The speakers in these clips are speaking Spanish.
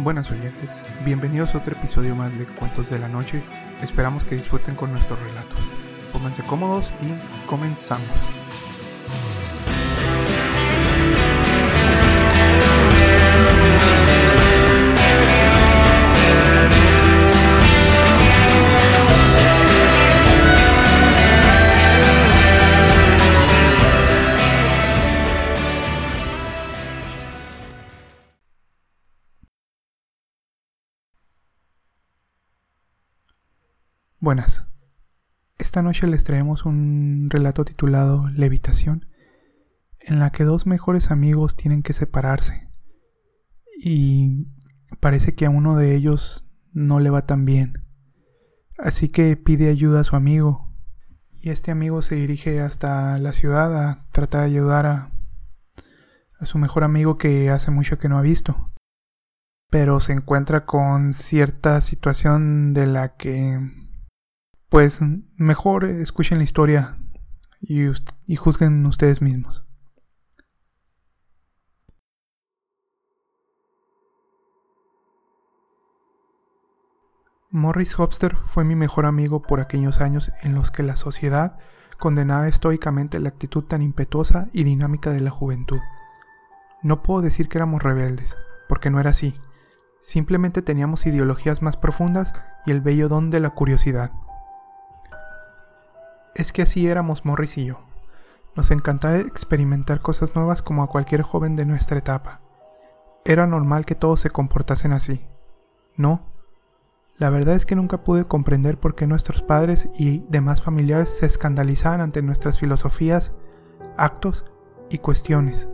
Buenas oyentes, bienvenidos a otro episodio más de Cuentos de la Noche. Esperamos que disfruten con nuestros relatos. Pónganse cómodos y comenzamos. Buenas. Esta noche les traemos un relato titulado Levitación, en la que dos mejores amigos tienen que separarse. Y parece que a uno de ellos no le va tan bien. Así que pide ayuda a su amigo. Y este amigo se dirige hasta la ciudad a tratar de ayudar a, a su mejor amigo que hace mucho que no ha visto. Pero se encuentra con cierta situación de la que pues mejor escuchen la historia y, juzguen ustedes mismos. Morris Hopster fue mi mejor amigo por aquellos años en los que la sociedad condenaba estoicamente la actitud tan impetuosa y dinámica de la juventud. No puedo decir que éramos rebeldes, porque no era así. Simplemente teníamos ideologías más profundas y el bello don de la curiosidad. Es que así éramos Morris y yo. Nos encantaba experimentar cosas nuevas como a cualquier joven de nuestra etapa. Era normal que todos se comportasen así. No. La verdad es que nunca pude comprender por qué nuestros padres y demás familiares se escandalizaban ante nuestras filosofías, actos y cuestiones.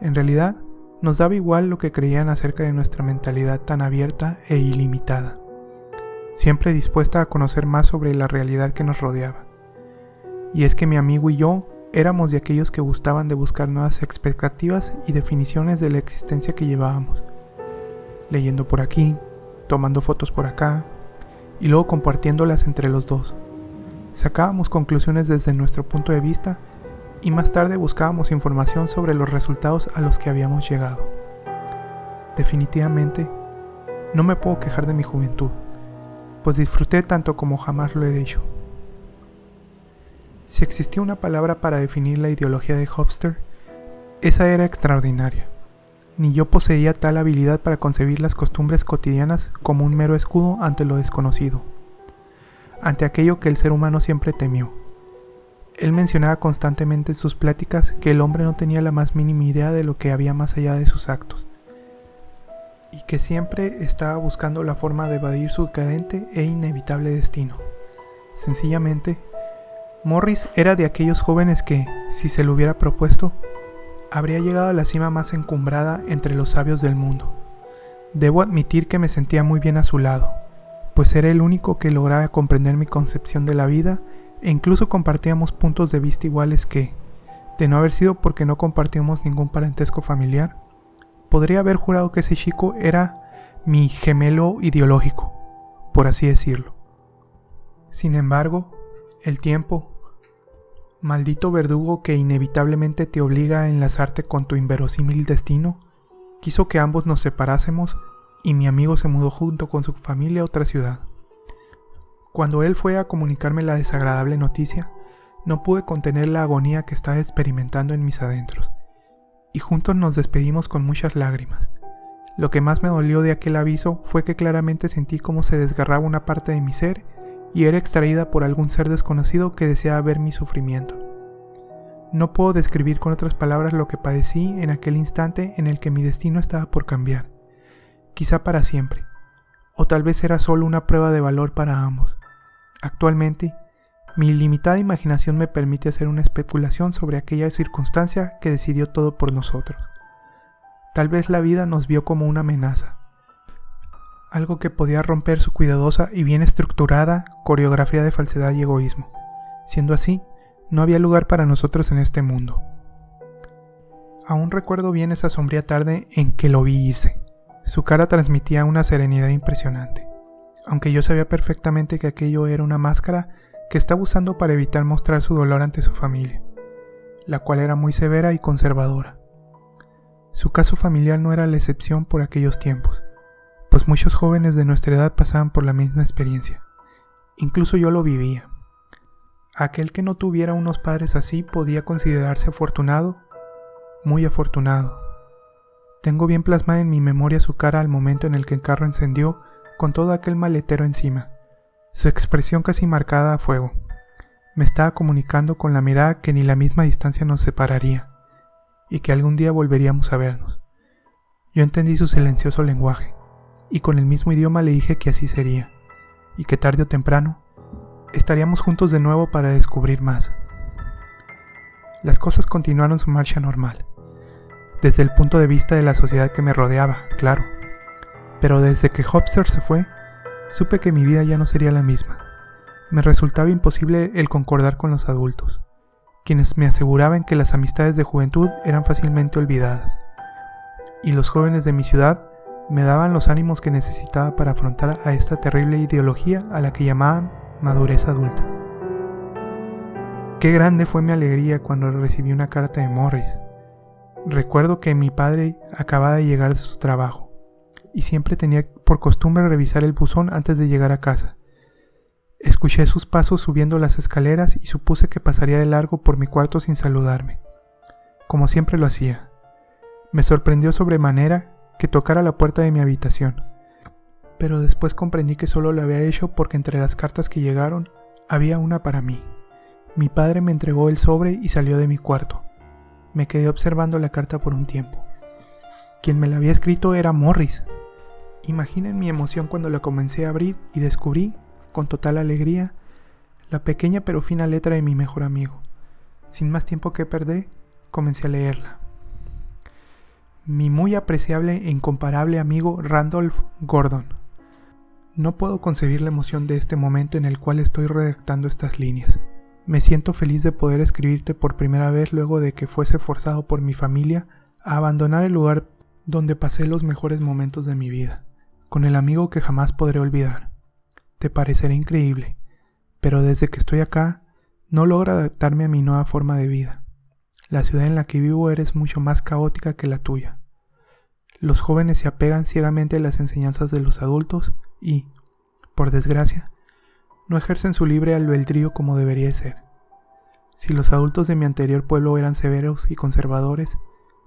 En realidad, nos daba igual lo que creían acerca de nuestra mentalidad tan abierta e ilimitada, siempre dispuesta a conocer más sobre la realidad que nos rodeaba. Y es que mi amigo y yo éramos de aquellos que gustaban de buscar nuevas expectativas y definiciones de la existencia que llevábamos. Leyendo por aquí, tomando fotos por acá, y luego compartiéndolas entre los dos. Sacábamos conclusiones desde nuestro punto de vista y más tarde buscábamos información sobre los resultados a los que habíamos llegado. Definitivamente, no me puedo quejar de mi juventud, pues disfruté tanto como jamás lo he hecho. Si existía una palabra para definir la ideología de Hofster, esa era extraordinaria. Ni yo poseía tal habilidad para concebir las costumbres cotidianas como un mero escudo ante lo desconocido, ante aquello que el ser humano siempre temió. Él mencionaba constantemente en sus pláticas que el hombre no tenía la más mínima idea de lo que había más allá de sus actos, y que siempre estaba buscando la forma de evadir su cadente e inevitable destino. Sencillamente, Morris era de aquellos jóvenes que, si se lo hubiera propuesto, habría llegado a la cima más encumbrada entre los sabios del mundo. Debo admitir que me sentía muy bien a su lado, pues era el único que lograba comprender mi concepción de la vida e incluso compartíamos puntos de vista iguales que, de no haber sido porque no compartíamos ningún parentesco familiar, podría haber jurado que ese chico era mi gemelo ideológico, por así decirlo. Sin embargo, el tiempo, maldito verdugo que inevitablemente te obliga a enlazarte con tu inverosímil destino, quiso que ambos nos separásemos y mi amigo se mudó junto con su familia a otra ciudad. Cuando él fue a comunicarme la desagradable noticia, no pude contener la agonía que estaba experimentando en mis adentros, y juntos nos despedimos con muchas lágrimas. Lo que más me dolió de aquel aviso fue que claramente sentí cómo se desgarraba una parte de mi ser y era extraída por algún ser desconocido que deseaba ver mi sufrimiento. No puedo describir con otras palabras lo que padecí en aquel instante en el que mi destino estaba por cambiar, quizá para siempre, o tal vez era solo una prueba de valor para ambos. Actualmente, mi limitada imaginación me permite hacer una especulación sobre aquella circunstancia que decidió todo por nosotros. Tal vez la vida nos vio como una amenaza, algo que podía romper su cuidadosa y bien estructurada coreografía de falsedad y egoísmo. Siendo así, no había lugar para nosotros en este mundo. Aún recuerdo bien esa sombría tarde en que lo vi irse. Su cara transmitía una serenidad impresionante, aunque yo sabía perfectamente que aquello era una máscara que estaba usando para evitar mostrar su dolor ante su familia, la cual era muy severa y conservadora. Su caso familiar no era la excepción por aquellos tiempos, pues muchos jóvenes de nuestra edad pasaban por la misma experiencia. Incluso yo lo vivía. Aquel que no tuviera unos padres así podía considerarse afortunado, muy afortunado. Tengo bien plasmada en mi memoria su cara al momento en el que el carro encendió con todo aquel maletero encima, su expresión casi marcada a fuego. Me estaba comunicando con la mirada que ni la misma distancia nos separaría, y que algún día volveríamos a vernos. Yo entendí su silencioso lenguaje, y con el mismo idioma le dije que así sería, y que tarde o temprano estaríamos juntos de nuevo para descubrir más. Las cosas continuaron su marcha normal, desde el punto de vista de la sociedad que me rodeaba, claro. Pero desde que Hopster se fue, supe que mi vida ya no sería la misma. Me resultaba imposible el concordar con los adultos, quienes me aseguraban que las amistades de juventud eran fácilmente olvidadas, y los jóvenes de mi ciudad me daban los ánimos que necesitaba para afrontar a esta terrible ideología a la que llamaban madurez adulta. Qué grande fue mi alegría cuando recibí una carta de Morris. Recuerdo que mi padre acababa de llegar de su trabajo y siempre tenía por costumbre revisar el buzón antes de llegar a casa. Escuché sus pasos subiendo las escaleras y supuse que pasaría de largo por mi cuarto sin saludarme, como siempre lo hacía. Me sorprendió sobremanera que tocara la puerta de mi habitación, pero después comprendí que solo lo había hecho porque entre las cartas que llegaron había una para mí. Mi padre me entregó el sobre y salió de mi cuarto. Me quedé observando la carta por un tiempo. Quien me la había escrito era Morris. Imaginen mi emoción cuando la comencé a abrir y descubrí, con total alegría, la pequeña pero fina letra de mi mejor amigo. Sin más tiempo que perder, comencé a leerla mi muy apreciable e incomparable amigo Randolph Gordon. No puedo concebir la emoción de este momento en el cual estoy redactando estas líneas. Me siento feliz de poder escribirte por primera vez luego de que fuese forzado por mi familia a abandonar el lugar donde pasé los mejores momentos de mi vida, con el amigo que jamás podré olvidar. Te parecerá increíble, pero desde que estoy acá no logro adaptarme a mi nueva forma de vida. La ciudad en la que vivo eres mucho más caótica que la tuya. Los jóvenes se apegan ciegamente a las enseñanzas de los adultos y, por desgracia, no ejercen su libre albedrío como debería ser. Si los adultos de mi anterior pueblo eran severos y conservadores,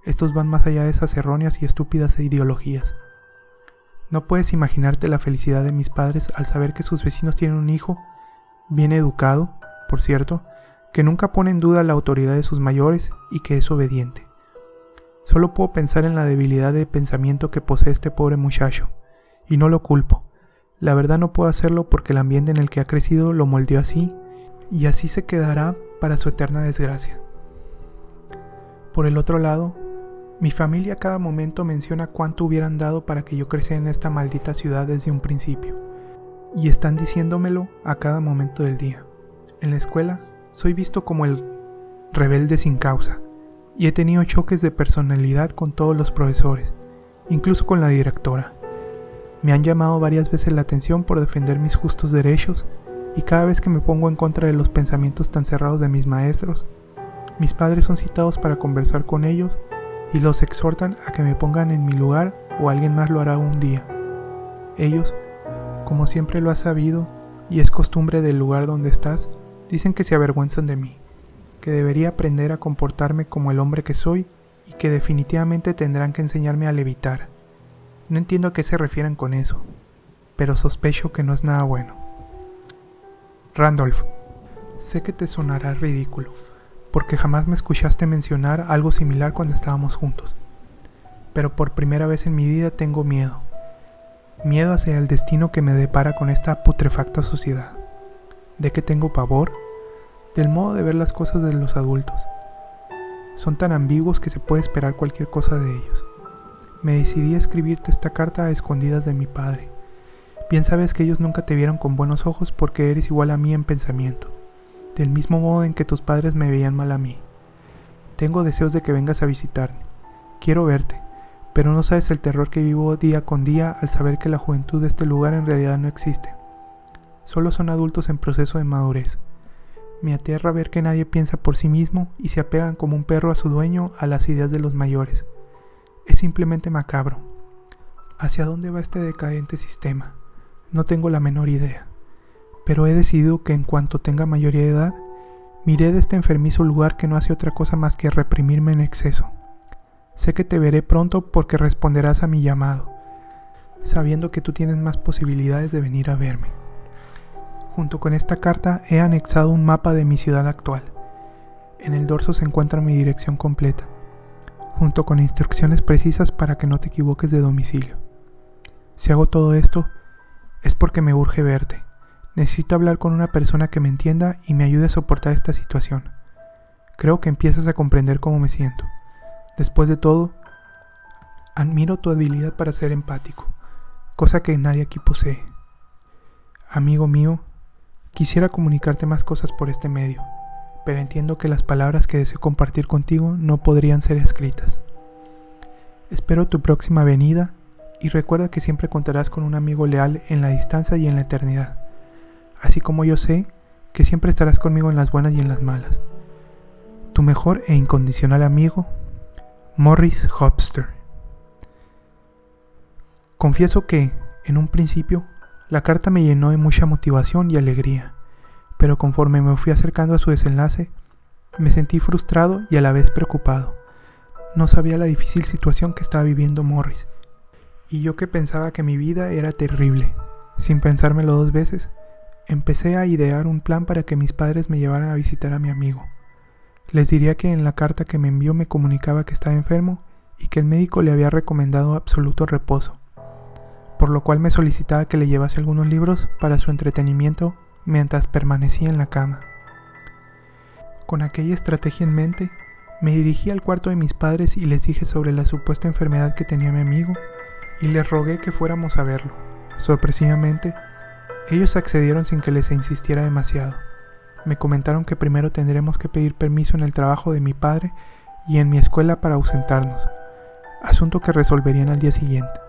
estos van más allá de esas erróneas y estúpidas ideologías. No puedes imaginarte la felicidad de mis padres al saber que sus vecinos tienen un hijo, bien educado, por cierto, que nunca pone en duda la autoridad de sus mayores y que es obediente. Solo puedo pensar en la debilidad de pensamiento que posee este pobre muchacho, y no lo culpo. La verdad no puedo hacerlo porque el ambiente en el que ha crecido lo moldeó así, y así se quedará para su eterna desgracia. Por el otro lado, mi familia a cada momento menciona cuánto hubieran dado para que yo creciera en esta maldita ciudad desde un principio, y están diciéndomelo a cada momento del día. En la escuela soy visto como el rebelde sin causa, y he tenido choques de personalidad con todos los profesores, incluso con la directora. Me han llamado varias veces la atención por defender mis justos derechos y cada vez que me pongo en contra de los pensamientos tan cerrados de mis maestros, mis padres son citados para conversar con ellos y los exhortan a que me pongan en mi lugar o alguien más lo hará un día. Ellos, como siempre lo has sabido y es costumbre del lugar donde estás, dicen que se avergüenzan de mí, que debería aprender a comportarme como el hombre que soy y que definitivamente tendrán que enseñarme a levitar. No entiendo a qué se refieren con eso, pero sospecho que no es nada bueno. Randolph, sé que te sonará ridículo, porque jamás me escuchaste mencionar algo similar cuando estábamos juntos. Pero por primera vez en mi vida tengo miedo. Miedo hacia el destino que me depara con esta putrefacta sociedad. ¿De qué tengo pavor? Del modo de ver las cosas de los adultos. Son tan ambiguos que se puede esperar cualquier cosa de ellos. Me decidí a escribirte esta carta a escondidas de mi padre. Bien sabes que ellos nunca te vieron con buenos ojos porque eres igual a mí en pensamiento, del mismo modo en que tus padres me veían mal a mí. Tengo deseos de que vengas a visitarme. Quiero verte, pero no sabes el terror que vivo día con día al saber que la juventud de este lugar en realidad no existe solo son adultos en proceso de madurez. Me aterra ver que nadie piensa por sí mismo y se apegan como un perro a su dueño a las ideas de los mayores. Es simplemente macabro. ¿Hacia dónde va este decadente sistema? No tengo la menor idea, pero he decidido que en cuanto tenga mayoría de edad, miré de este enfermizo lugar que no hace otra cosa más que reprimirme en exceso. Sé que te veré pronto porque responderás a mi llamado, sabiendo que tú tienes más posibilidades de venir a verme. Junto con esta carta he anexado un mapa de mi ciudad actual. En el dorso se encuentra mi dirección completa, junto con instrucciones precisas para que no te equivoques de domicilio. Si hago todo esto, es porque me urge verte. Necesito hablar con una persona que me entienda y me ayude a soportar esta situación. Creo que empiezas a comprender cómo me siento. Después de todo, admiro tu habilidad para ser empático, cosa que nadie aquí posee. Amigo mío, Quisiera comunicarte más cosas por este medio, pero entiendo que las palabras que deseo compartir contigo no podrían ser escritas. Espero tu próxima venida y recuerda que siempre contarás con un amigo leal en la distancia y en la eternidad, así como yo sé que siempre estarás conmigo en las buenas y en las malas. Tu mejor e incondicional amigo, Morris Hopster. Confieso que, en un principio, la carta me llenó de mucha motivación y alegría, pero conforme me fui acercando a su desenlace, me sentí frustrado y a la vez preocupado. No sabía la difícil situación que estaba viviendo Morris, y yo que pensaba que mi vida era terrible. Sin pensármelo dos veces, empecé a idear un plan para que mis padres me llevaran a visitar a mi amigo. Les diría que en la carta que me envió me comunicaba que estaba enfermo y que el médico le había recomendado absoluto reposo por lo cual me solicitaba que le llevase algunos libros para su entretenimiento mientras permanecía en la cama. Con aquella estrategia en mente, me dirigí al cuarto de mis padres y les dije sobre la supuesta enfermedad que tenía mi amigo y les rogué que fuéramos a verlo. Sorpresivamente, ellos accedieron sin que les insistiera demasiado. Me comentaron que primero tendremos que pedir permiso en el trabajo de mi padre y en mi escuela para ausentarnos, asunto que resolverían al día siguiente.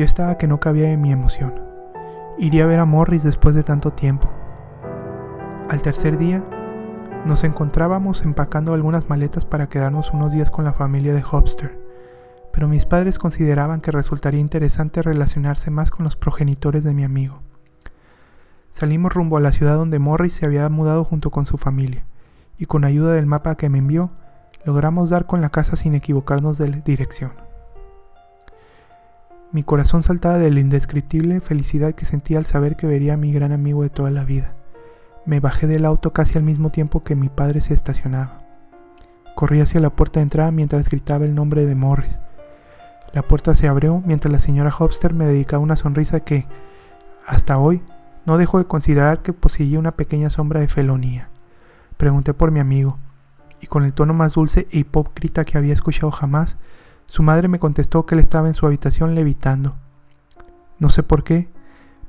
Yo estaba que no cabía en mi emoción. Iría a ver a Morris después de tanto tiempo. Al tercer día, nos encontrábamos empacando algunas maletas para quedarnos unos días con la familia de Hopster, pero mis padres consideraban que resultaría interesante relacionarse más con los progenitores de mi amigo. Salimos rumbo a la ciudad donde Morris se había mudado junto con su familia, y con ayuda del mapa que me envió, logramos dar con la casa sin equivocarnos de dirección. Mi corazón saltaba de la indescriptible felicidad que sentía al saber que vería a mi gran amigo de toda la vida. Me bajé del auto casi al mismo tiempo que mi padre se estacionaba. Corrí hacia la puerta de entrada mientras gritaba el nombre de Morris. La puerta se abrió mientras la señora Hopster me dedicaba una sonrisa que, hasta hoy, no dejo de considerar que poseía una pequeña sombra de felonía. Pregunté por mi amigo, y con el tono más dulce e hipócrita que había escuchado jamás, su madre me contestó que él estaba en su habitación levitando. No sé por qué,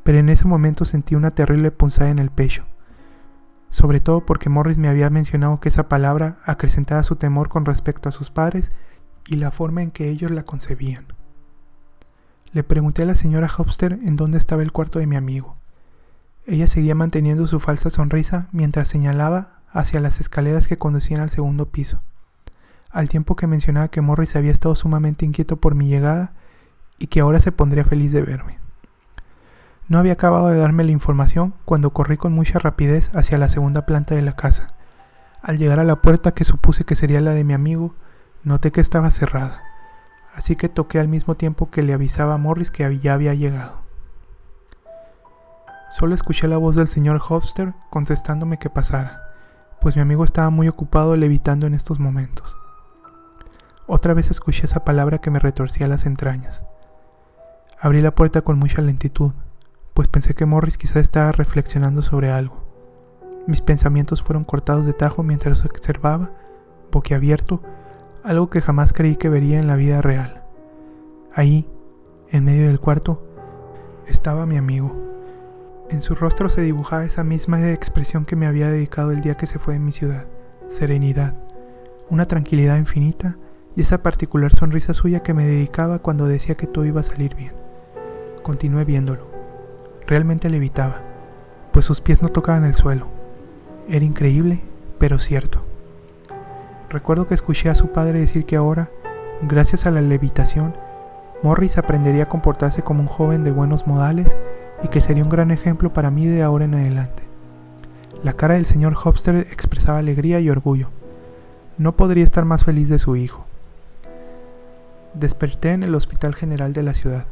pero en ese momento sentí una terrible punzada en el pecho. Sobre todo porque Morris me había mencionado que esa palabra acrecentaba su temor con respecto a sus padres y la forma en que ellos la concebían. Le pregunté a la señora Hopster en dónde estaba el cuarto de mi amigo. Ella seguía manteniendo su falsa sonrisa mientras señalaba hacia las escaleras que conducían al segundo piso al tiempo que mencionaba que Morris había estado sumamente inquieto por mi llegada y que ahora se pondría feliz de verme. No había acabado de darme la información cuando corrí con mucha rapidez hacia la segunda planta de la casa. Al llegar a la puerta que supuse que sería la de mi amigo, noté que estaba cerrada, así que toqué al mismo tiempo que le avisaba a Morris que ya había llegado. Solo escuché la voz del señor Hofster contestándome que pasara, pues mi amigo estaba muy ocupado levitando en estos momentos. Otra vez escuché esa palabra que me retorcía las entrañas. Abrí la puerta con mucha lentitud, pues pensé que Morris quizás estaba reflexionando sobre algo. Mis pensamientos fueron cortados de tajo mientras observaba, boquiabierto, algo que jamás creí que vería en la vida real. Ahí, en medio del cuarto, estaba mi amigo. En su rostro se dibujaba esa misma expresión que me había dedicado el día que se fue de mi ciudad, serenidad, una tranquilidad infinita y esa particular sonrisa suya que me dedicaba cuando decía que todo iba a salir bien. Continué viéndolo. Realmente le evitaba, pues sus pies no tocaban el suelo. Era increíble, pero cierto. Recuerdo que escuché a su padre decir que ahora, gracias a la levitación, Morris aprendería a comportarse como un joven de buenos modales y que sería un gran ejemplo para mí de ahora en adelante. La cara del señor Hopster expresaba alegría y orgullo. No podría estar más feliz de su hijo. Desperté en el Hospital General de la ciudad,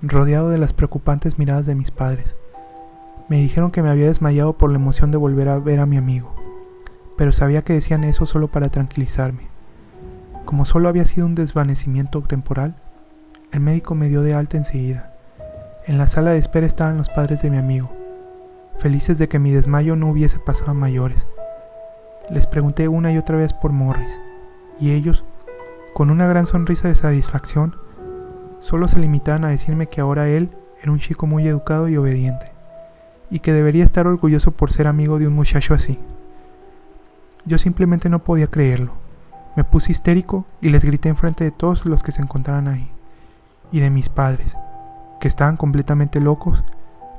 rodeado de las preocupantes miradas de mis padres. Me dijeron que me había desmayado por la emoción de volver a ver a mi amigo, pero sabía que decían eso solo para tranquilizarme. Como solo había sido un desvanecimiento temporal, el médico me dio de alta enseguida. En la sala de espera estaban los padres de mi amigo, felices de que mi desmayo no hubiese pasado a mayores. Les pregunté una y otra vez por Morris, y ellos, con una gran sonrisa de satisfacción, solo se limitaban a decirme que ahora él era un chico muy educado y obediente, y que debería estar orgulloso por ser amigo de un muchacho así. Yo simplemente no podía creerlo. Me puse histérico y les grité enfrente de todos los que se encontraban ahí, y de mis padres, que estaban completamente locos,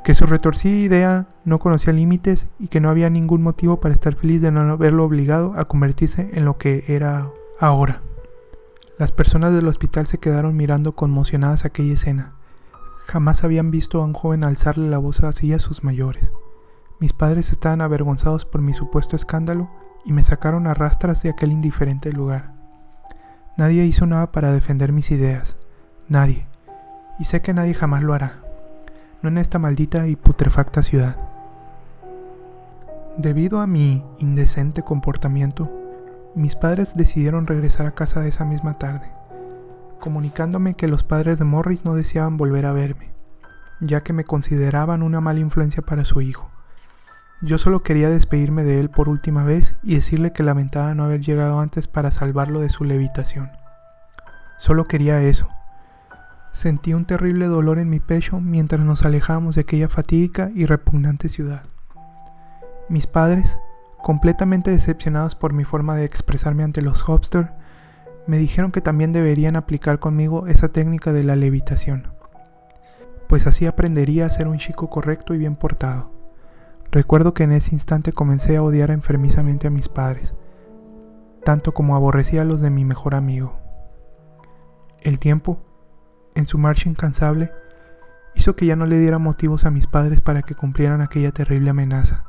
que su retorcida idea no conocía límites y que no había ningún motivo para estar feliz de no haberlo obligado a convertirse en lo que era ahora. Las personas del hospital se quedaron mirando conmocionadas aquella escena. Jamás habían visto a un joven alzarle la voz así a sus mayores. Mis padres estaban avergonzados por mi supuesto escándalo y me sacaron a rastras de aquel indiferente lugar. Nadie hizo nada para defender mis ideas. Nadie. Y sé que nadie jamás lo hará. No en esta maldita y putrefacta ciudad. Debido a mi indecente comportamiento, mis padres decidieron regresar a casa esa misma tarde, comunicándome que los padres de Morris no deseaban volver a verme, ya que me consideraban una mala influencia para su hijo. Yo solo quería despedirme de él por última vez y decirle que lamentaba no haber llegado antes para salvarlo de su levitación. Solo quería eso. Sentí un terrible dolor en mi pecho mientras nos alejábamos de aquella fatídica y repugnante ciudad. Mis padres, completamente decepcionados por mi forma de expresarme ante los Hopster, me dijeron que también deberían aplicar conmigo esa técnica de la levitación, pues así aprendería a ser un chico correcto y bien portado. Recuerdo que en ese instante comencé a odiar enfermizamente a mis padres, tanto como aborrecía a los de mi mejor amigo. El tiempo, en su marcha incansable, hizo que ya no le diera motivos a mis padres para que cumplieran aquella terrible amenaza.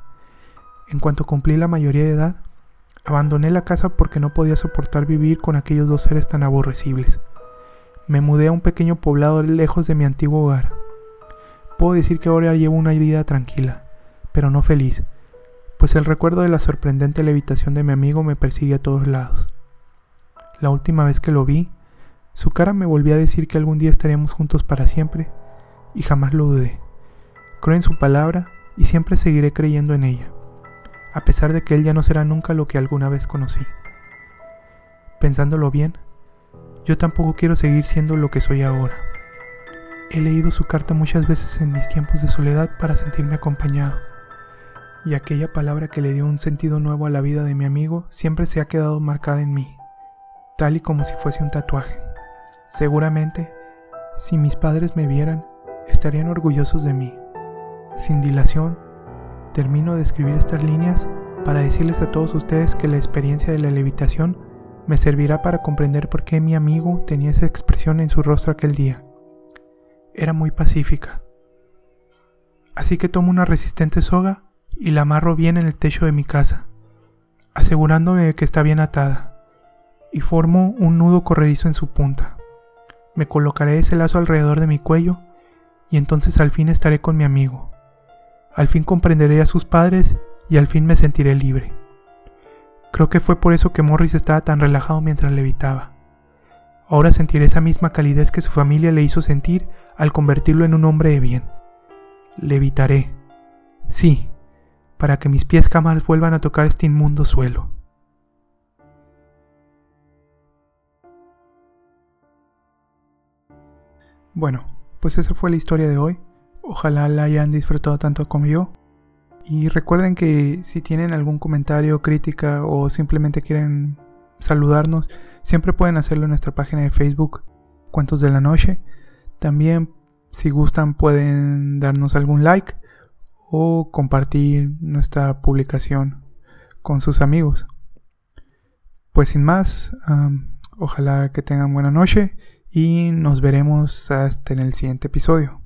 En cuanto cumplí la mayoría de edad, abandoné la casa porque no podía soportar vivir con aquellos dos seres tan aborrecibles. Me mudé a un pequeño poblado lejos de mi antiguo hogar. Puedo decir que ahora llevo una vida tranquila, pero no feliz, pues el recuerdo de la sorprendente levitación de mi amigo me persigue a todos lados. La última vez que lo vi, su cara me volvió a decir que algún día estaríamos juntos para siempre, y jamás lo dudé. Creo en su palabra y siempre seguiré creyendo en ella a pesar de que él ya no será nunca lo que alguna vez conocí. Pensándolo bien, yo tampoco quiero seguir siendo lo que soy ahora. He leído su carta muchas veces en mis tiempos de soledad para sentirme acompañado, y aquella palabra que le dio un sentido nuevo a la vida de mi amigo siempre se ha quedado marcada en mí, tal y como si fuese un tatuaje. Seguramente, si mis padres me vieran, estarían orgullosos de mí. Sin dilación, termino de escribir estas líneas para decirles a todos ustedes que la experiencia de la levitación me servirá para comprender por qué mi amigo tenía esa expresión en su rostro aquel día. Era muy pacífica. Así que tomo una resistente soga y la amarro bien en el techo de mi casa, asegurándome de que está bien atada, y formo un nudo corredizo en su punta. Me colocaré ese lazo alrededor de mi cuello y entonces al fin estaré con mi amigo. Al fin comprenderé a sus padres y al fin me sentiré libre. Creo que fue por eso que Morris estaba tan relajado mientras levitaba. Ahora sentiré esa misma calidez que su familia le hizo sentir al convertirlo en un hombre de bien. Levitaré. Sí, para que mis pies jamás vuelvan a tocar este inmundo suelo. Bueno, pues esa fue la historia de hoy. Ojalá la hayan disfrutado tanto como yo. Y recuerden que si tienen algún comentario, crítica o simplemente quieren saludarnos, siempre pueden hacerlo en nuestra página de Facebook, Cuentos de la Noche. También, si gustan, pueden darnos algún like o compartir nuestra publicación con sus amigos. Pues sin más, ojalá que tengan buena noche y nos veremos hasta en el siguiente episodio.